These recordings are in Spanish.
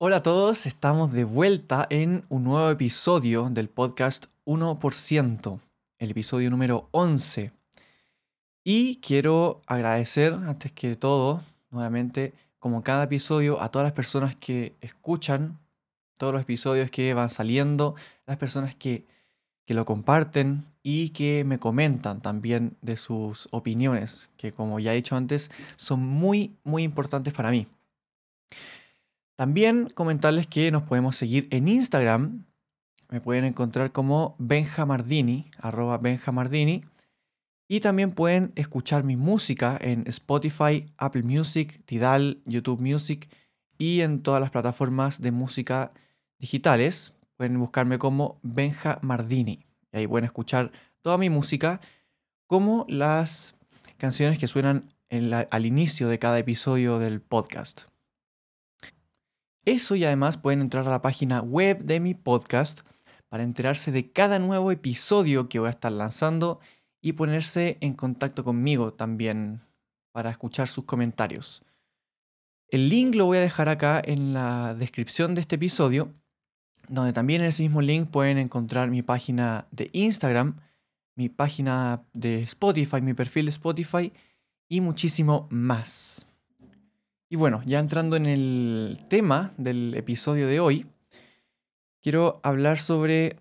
Hola a todos, estamos de vuelta en un nuevo episodio del podcast 1%, el episodio número 11. Y quiero agradecer, antes que todo, nuevamente, como cada episodio, a todas las personas que escuchan todos los episodios que van saliendo, las personas que, que lo comparten y que me comentan también de sus opiniones, que como ya he dicho antes, son muy, muy importantes para mí. También comentarles que nos podemos seguir en Instagram. Me pueden encontrar como benjamardini, arroba benjamardini. Y también pueden escuchar mi música en Spotify, Apple Music, Tidal, YouTube Music y en todas las plataformas de música digitales. Pueden buscarme como Benja Mardini. Y ahí pueden escuchar toda mi música como las canciones que suenan al inicio de cada episodio del podcast. Eso y además pueden entrar a la página web de mi podcast para enterarse de cada nuevo episodio que voy a estar lanzando y ponerse en contacto conmigo también para escuchar sus comentarios. El link lo voy a dejar acá en la descripción de este episodio, donde también en ese mismo link pueden encontrar mi página de Instagram, mi página de Spotify, mi perfil de Spotify y muchísimo más. Y bueno, ya entrando en el tema del episodio de hoy, quiero hablar sobre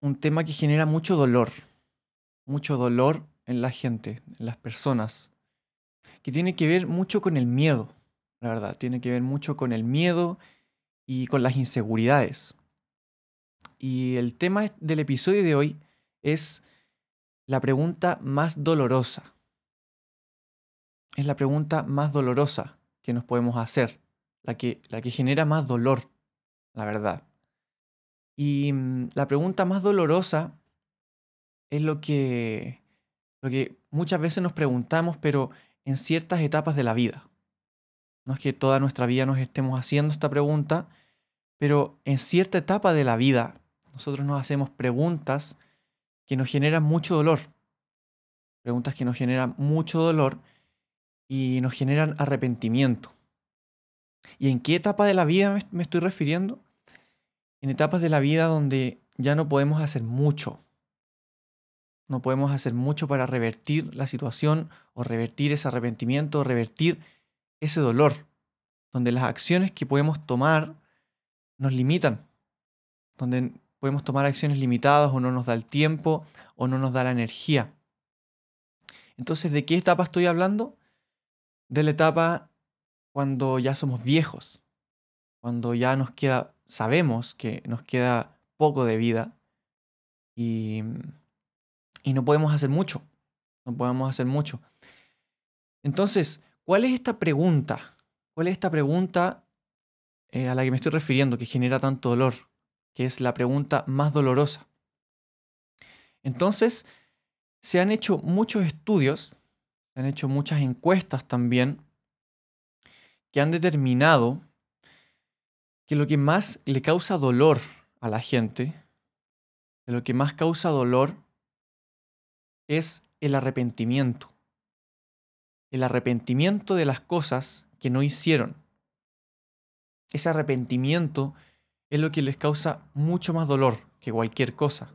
un tema que genera mucho dolor, mucho dolor en la gente, en las personas, que tiene que ver mucho con el miedo, la verdad, tiene que ver mucho con el miedo y con las inseguridades. Y el tema del episodio de hoy es la pregunta más dolorosa. Es la pregunta más dolorosa que nos podemos hacer, la que, la que genera más dolor, la verdad. Y mm, la pregunta más dolorosa es lo que, lo que muchas veces nos preguntamos, pero en ciertas etapas de la vida. No es que toda nuestra vida nos estemos haciendo esta pregunta, pero en cierta etapa de la vida nosotros nos hacemos preguntas que nos generan mucho dolor. Preguntas que nos generan mucho dolor y nos generan arrepentimiento. ¿Y en qué etapa de la vida me estoy refiriendo? En etapas de la vida donde ya no podemos hacer mucho. No podemos hacer mucho para revertir la situación o revertir ese arrepentimiento o revertir ese dolor. Donde las acciones que podemos tomar nos limitan. Donde podemos tomar acciones limitadas o no nos da el tiempo o no nos da la energía. Entonces, ¿de qué etapa estoy hablando? De la etapa cuando ya somos viejos, cuando ya nos queda, sabemos que nos queda poco de vida y, y no podemos hacer mucho, no podemos hacer mucho. Entonces, ¿cuál es esta pregunta? ¿Cuál es esta pregunta eh, a la que me estoy refiriendo que genera tanto dolor? Que es la pregunta más dolorosa. Entonces, se han hecho muchos estudios han hecho muchas encuestas también que han determinado que lo que más le causa dolor a la gente, lo que más causa dolor es el arrepentimiento. El arrepentimiento de las cosas que no hicieron. Ese arrepentimiento es lo que les causa mucho más dolor que cualquier cosa.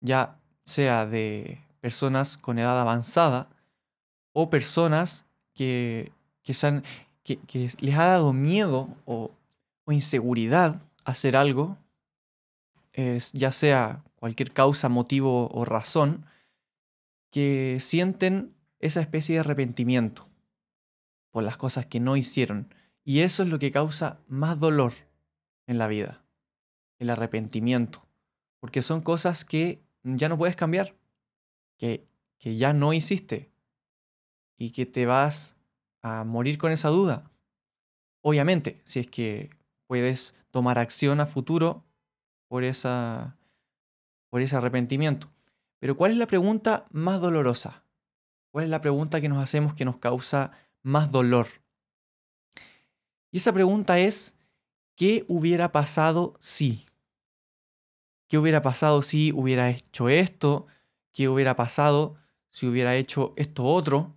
Ya sea de personas con edad avanzada o personas que, que, que, les ha dado miedo o, inseguridad hacer algo, es, ya sea cualquier causa, motivo o razón, que sienten esa especie de arrepentimiento por las cosas que no hicieron. Y eso es lo que causa más dolor en la vida, el arrepentimiento, porque son cosas que ya no puedes cambiar que, ya no hiciste. y que te vas a morir con esa duda. Obviamente, si es que puedes tomar acción a futuro por, esa, por ese arrepentimiento. Pero ¿cuál es la pregunta más dolorosa? ¿Cuál es la pregunta que nos hacemos que nos causa más dolor? Y esa pregunta es, ¿qué hubiera pasado si? ¿Qué hubiera pasado si hubiera hecho esto? ¿Qué hubiera pasado si hubiera hecho esto otro?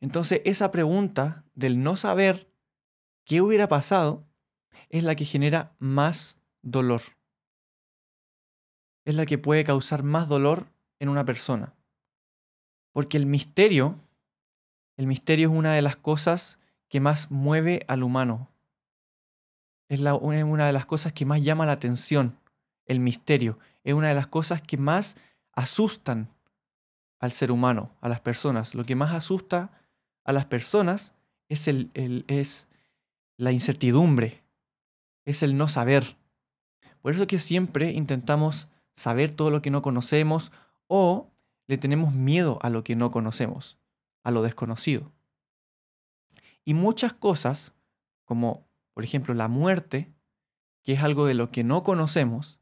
Entonces esa pregunta del no saber qué hubiera pasado es la que genera más dolor. Es la que puede causar más dolor en una persona. Porque el misterio, el misterio es una de las cosas que más mueve al humano. Es una de las cosas que más llama la atención. El misterio es una de las cosas que más asustan al ser humano, a las personas. Lo que más asusta a las personas es, el, es la incertidumbre, es el no saber. Por eso que siempre intentamos saber todo lo que no conocemos o le tenemos miedo a lo que no conocemos, a lo desconocido. Y muchas cosas, como por ejemplo la muerte, que es algo de lo que no conocemos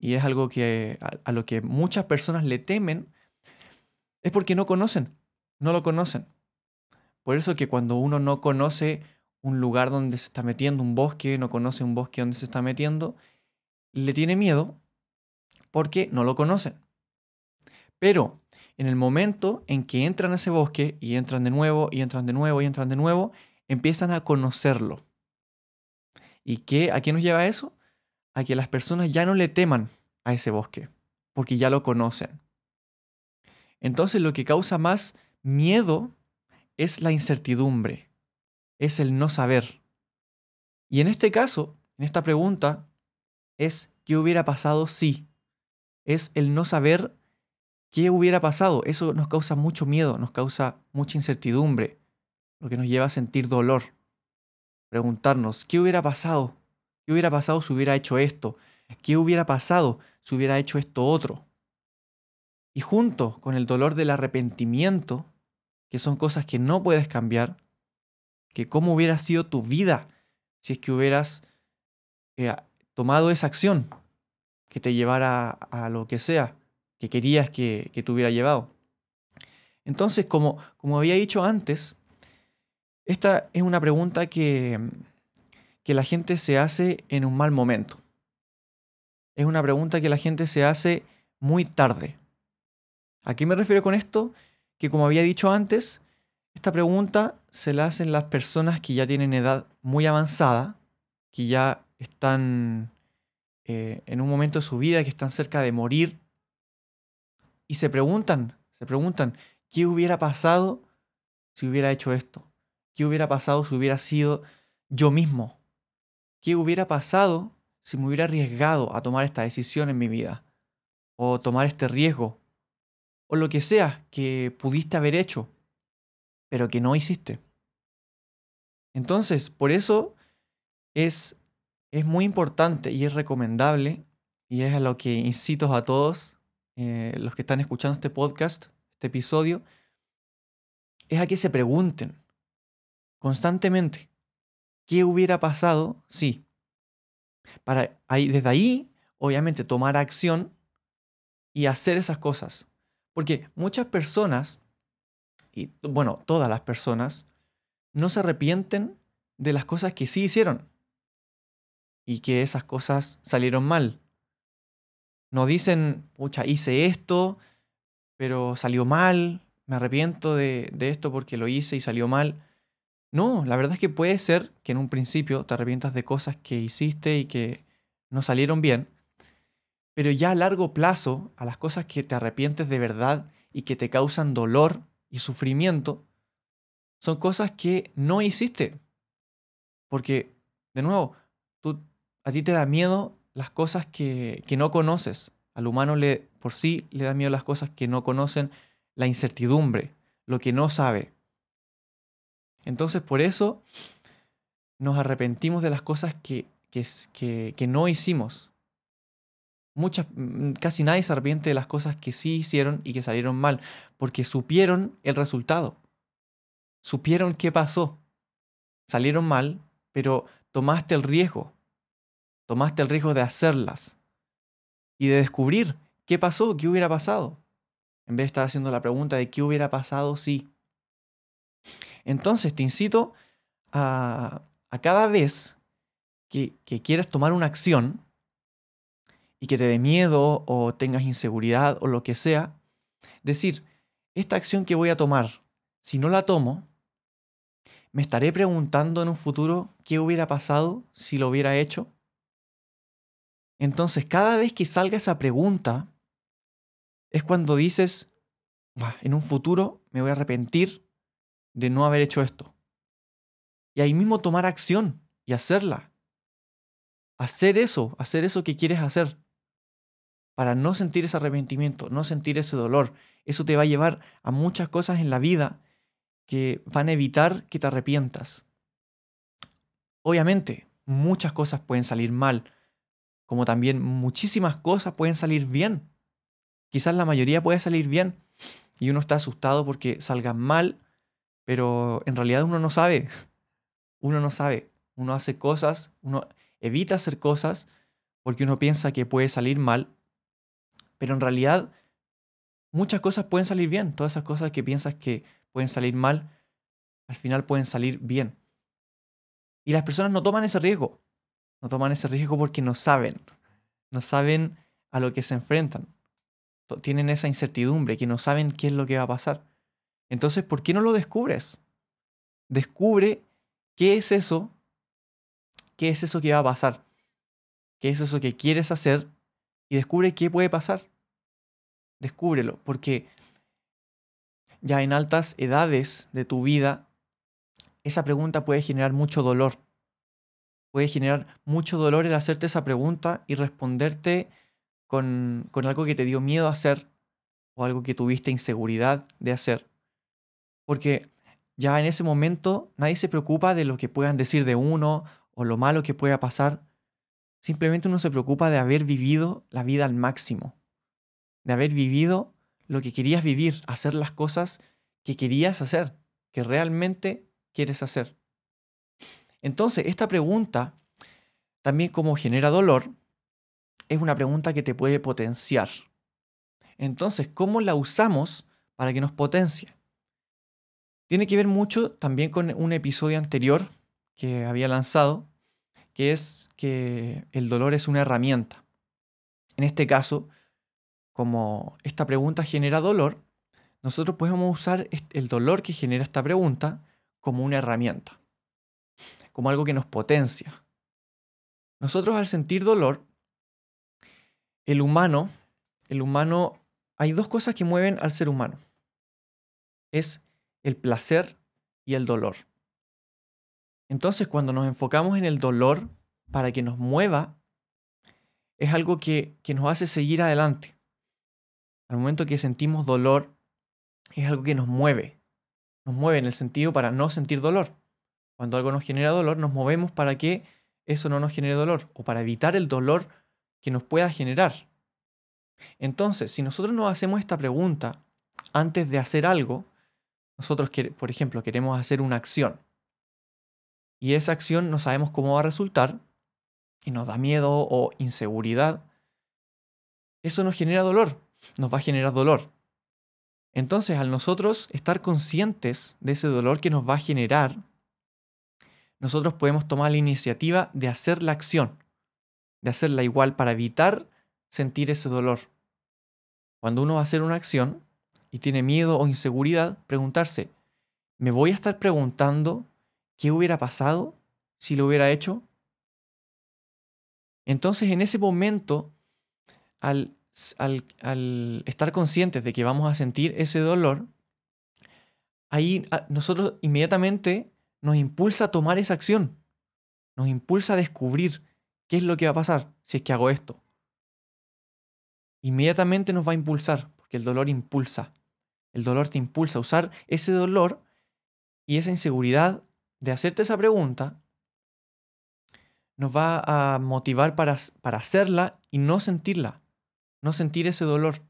y es algo que a, lo que muchas personas le temen, es porque no conocen, no lo conocen. Por eso que cuando uno no conoce un lugar donde se está metiendo, un bosque, no conoce un bosque donde se está metiendo, le tiene miedo porque no lo conocen. Pero en el momento en que entran a ese bosque y entran de nuevo y entran de nuevo y entran de nuevo, empiezan a conocerlo. ¿Y qué, a qué nos lleva eso? A que las personas ya no le teman a ese bosque, porque ya lo conocen. Entonces lo que causa más miedo es la incertidumbre, es el no saber. Y en este caso, en esta pregunta, es ¿qué hubiera pasado si? Es el no saber qué hubiera pasado. Eso nos causa mucho miedo, nos causa mucha incertidumbre, lo que nos lleva a sentir dolor. Preguntarnos, ¿qué hubiera pasado? ¿Qué hubiera pasado si hubiera hecho esto? ¿Qué hubiera pasado si hubiera hecho esto otro? Y junto con el dolor del arrepentimiento, que son cosas que no puedes cambiar, que cómo hubiera sido tu vida si es que hubieras eh, tomado esa acción que te llevara a lo que sea que querías que, que te hubiera llevado. Entonces, como, como había dicho antes, esta es una pregunta que, que la gente se hace en un mal momento. Es una pregunta que la gente se hace muy tarde. ¿A qué me refiero con esto? que como había dicho antes, esta pregunta se la hacen las personas que ya tienen edad muy avanzada, que ya están eh, en un momento de su vida, que están cerca de morir, y se preguntan, se preguntan, ¿qué hubiera pasado si hubiera hecho esto? ¿Qué hubiera pasado si hubiera sido yo mismo? ¿Qué hubiera pasado si me hubiera arriesgado a tomar esta decisión en mi vida? O tomar este riesgo o lo que sea que pudiste haber hecho, pero que no hiciste. Entonces, por eso es, es muy importante y es recomendable, y es a lo que incito a todos eh, los que están escuchando este podcast, este episodio, es a que se pregunten constantemente, ¿qué hubiera pasado si? Para ahí, desde ahí, obviamente, tomar acción y hacer esas cosas. Porque muchas personas, y bueno, todas las personas, no se arrepienten de las cosas que sí hicieron y que esas cosas salieron mal. No dicen, pucha, hice esto, pero salió mal, me arrepiento de, de, esto porque lo hice y salió mal. No, la verdad es que puede ser que en un principio te arrepientas de cosas que hiciste y que no salieron bien, pero ya a largo plazo, a las cosas que te arrepientes de verdad y que te causan dolor y sufrimiento, son cosas que no hiciste. Porque, de nuevo, a ti te da miedo las cosas que, que no conoces. Al humano le, por sí le da miedo las cosas que no conocen, la incertidumbre, lo que no sabe. Entonces, por eso nos arrepentimos de las cosas que, que, no hicimos, muchas, mm, casi nadie se arrepiente de las cosas que sí hicieron y que salieron mal, porque supieron el resultado. Supieron qué pasó. Salieron mal, pero tomaste el riesgo. Tomaste el riesgo de hacerlas y de descubrir qué pasó, qué hubiera pasado, en vez de estar haciendo la pregunta de qué hubiera pasado si. Entonces te incito a, a cada vez que, que quieras tomar una acción y que te dé miedo o tengas inseguridad o lo que sea, decir, esta acción que voy a tomar, si no la tomo, me estaré preguntando en un futuro qué hubiera pasado si lo hubiera hecho. Entonces, cada vez que salga esa pregunta, es cuando dices, en un futuro me voy a arrepentir de no haber hecho esto. Y ahí mismo tomar acción y hacerla. Hacer eso, hacer eso que quieres hacer. Para no sentir ese arrepentimiento, no sentir ese dolor. Eso te va a llevar a muchas cosas en la vida que van a evitar que te arrepientas. Obviamente, muchas cosas pueden salir mal, como también muchísimas cosas pueden salir bien. Quizás la mayoría puede salir bien y uno está asustado porque salgan mal, pero en realidad uno no sabe. Uno no sabe. Uno hace cosas, uno evita hacer cosas porque uno piensa que puede salir mal, pero en realidad muchas cosas pueden salir bien. Todas esas cosas que piensas que pueden salir mal, al final pueden salir bien. Y las personas no toman ese riesgo. No toman ese riesgo porque no saben. No saben a lo que se enfrentan. Tienen esa incertidumbre, que no saben qué es lo que va a pasar. Entonces, ¿por qué no lo descubres? Descubre qué es eso, qué es eso que va a pasar, qué es eso que quieres hacer y descubre qué puede pasar. Descúbrelo, porque ya en altas edades de tu vida, esa pregunta puede generar mucho dolor. Puede generar mucho dolor el hacerte esa pregunta y responderte con, con algo que te dio miedo a hacer o algo que tuviste inseguridad de hacer. Porque ya en ese momento nadie se preocupa de lo que puedan decir de uno o lo malo que pueda pasar. Simplemente uno se preocupa de haber vivido la vida al máximo, de haber vivido lo que querías vivir, hacer las cosas que querías hacer, que realmente quieres hacer. Entonces, esta pregunta, también como genera dolor, es una pregunta que te puede potenciar. Entonces, ¿cómo la usamos para que nos potencie? Tiene que ver mucho también con un episodio anterior que había lanzado, que es que el dolor es una herramienta. En este caso, como esta pregunta genera dolor, nosotros podemos usar el dolor que genera esta pregunta como una herramienta, como algo que nos potencia. Nosotros al sentir dolor, el humano, el humano, hay dos cosas que mueven al ser humano. Es el placer y el dolor. Entonces, cuando nos enfocamos en el dolor para que nos mueva, es algo que, que nos hace seguir adelante. Al momento que sentimos dolor, es algo que nos mueve. Nos mueve en el sentido para no sentir dolor. Cuando algo nos genera dolor, nos movemos para que eso no nos genere dolor o para evitar el dolor que nos pueda generar. Entonces, si nosotros nos hacemos esta pregunta antes de hacer algo, nosotros, por ejemplo, queremos hacer una acción y esa acción no sabemos cómo va a resultar y nos da miedo o inseguridad, eso nos genera dolor nos va a generar dolor. Entonces, al nosotros estar conscientes de ese dolor que nos va a generar, nosotros podemos tomar la iniciativa de hacer la acción, de hacerla igual para evitar sentir ese dolor. Cuando uno va a hacer una acción y tiene miedo o inseguridad, preguntarse, ¿me voy a estar preguntando qué hubiera pasado si lo hubiera hecho? Entonces, en ese momento, al al, estar conscientes de que vamos a sentir ese dolor, ahí nosotros inmediatamente nos impulsa a tomar esa acción, nos impulsa a descubrir qué es lo que va a pasar si es que hago esto. Inmediatamente nos va a impulsar, porque el dolor impulsa. El dolor te impulsa a usar ese dolor y esa inseguridad de hacerte esa pregunta nos va a motivar para, para hacerla y no sentirla no sentir ese dolor,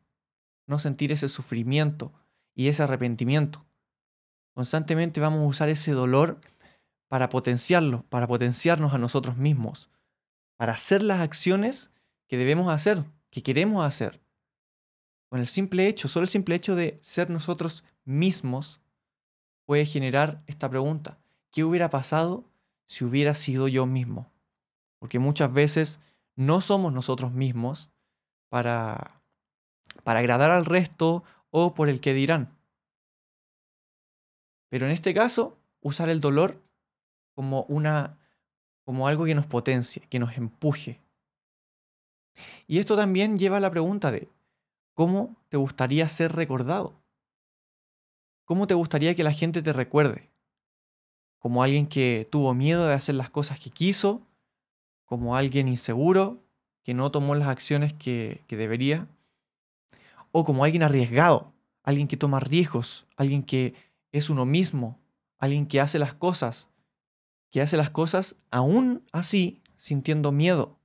no sentir ese sufrimiento y ese arrepentimiento. Constantemente vamos a usar ese dolor para potenciarlo, para potenciarnos a nosotros mismos, para hacer las acciones que debemos hacer, que queremos hacer. Con el simple hecho, solo el simple hecho de ser nosotros mismos puede generar esta pregunta. ¿Qué hubiera pasado si hubiera sido yo mismo? Porque muchas veces no somos nosotros mismos para, para agradar al resto o por el que dirán. Pero en este caso, usar el dolor como una como algo que nos potencie, que nos empuje. Y esto también lleva a la pregunta de ¿cómo te gustaría ser recordado? ¿Cómo te gustaría que la gente te recuerde? ¿Como alguien que tuvo miedo de hacer las cosas que quiso? ¿Como alguien inseguro que no tomó las acciones que, que debería? ¿O como alguien arriesgado? Alguien que toma riesgos, alguien que es uno mismo, alguien que hace las cosas, que hace las cosas aún así sintiendo miedo,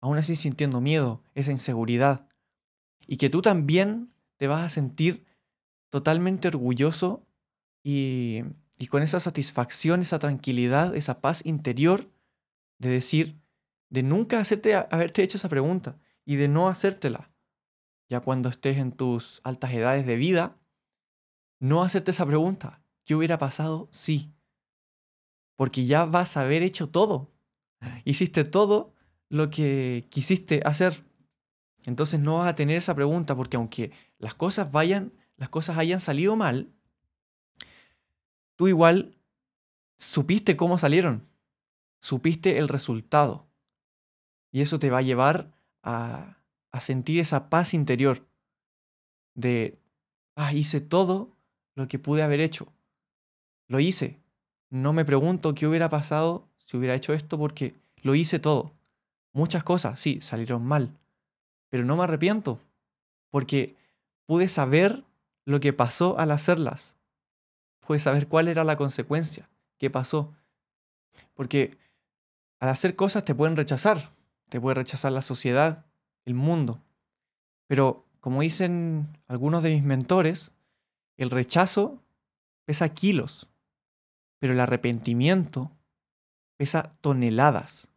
aún así sintiendo miedo, esa inseguridad, y que tú también te vas a sentir totalmente orgulloso y, y con esa satisfacción, esa tranquilidad, esa paz interior de decir, de nunca hacerte, haberte hecho esa pregunta y de no hacértela. Ya cuando estés en tus altas edades de vida, no hacerte esa pregunta. ¿Qué hubiera pasado si? Porque ya vas a haber hecho todo. Hiciste todo lo que quisiste hacer. Entonces no vas a tener esa pregunta porque aunque las cosas vayan, las cosas hayan salido mal, tú igual supiste cómo salieron. Supiste el resultado. Y eso te va a llevar a, a sentir esa paz interior de, ah, hice todo lo que pude haber hecho. Lo hice. No me pregunto qué hubiera pasado si hubiera hecho esto porque lo hice todo. Muchas cosas, sí, salieron mal. Pero no me arrepiento porque pude saber lo que pasó al hacerlas. Pude saber cuál era la consecuencia, qué pasó. Porque al hacer cosas te pueden rechazar. Te puede rechazar la sociedad, el mundo. Pero como dicen algunos de mis mentores, el rechazo pesa kilos, pero el arrepentimiento pesa toneladas.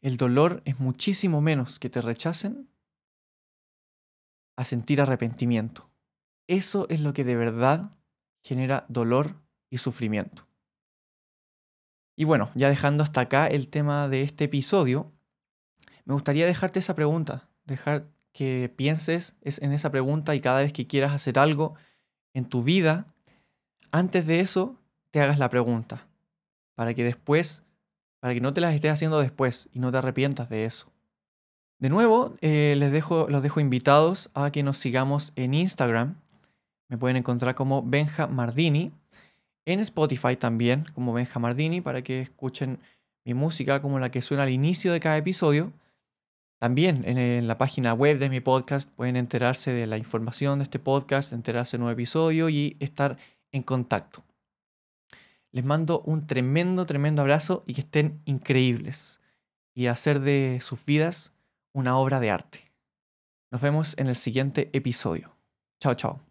El dolor es muchísimo menos que te rechacen a sentir arrepentimiento. Eso es lo que de verdad genera dolor y sufrimiento. Y bueno, ya dejando hasta acá el tema de este episodio, me gustaría dejarte esa pregunta, dejar que pienses en esa pregunta y cada vez que quieras hacer algo en tu vida, antes de eso te hagas la pregunta, para que después, para que no te las estés haciendo después y no te arrepientas de eso. De nuevo, eh, les dejo, los dejo invitados a que nos sigamos en Instagram. Me pueden encontrar como Benja Mardini. En Spotify también, como Benja Mardini, para que escuchen mi música como la que suena al inicio de cada episodio. También en, la página web de mi podcast pueden enterarse de la información de este podcast, enterarse de nuevo episodio y estar en contacto. Les mando un tremendo, tremendo abrazo y que estén increíbles y hacer de sus vidas una obra de arte. Nos vemos en el siguiente episodio. Chao, chao.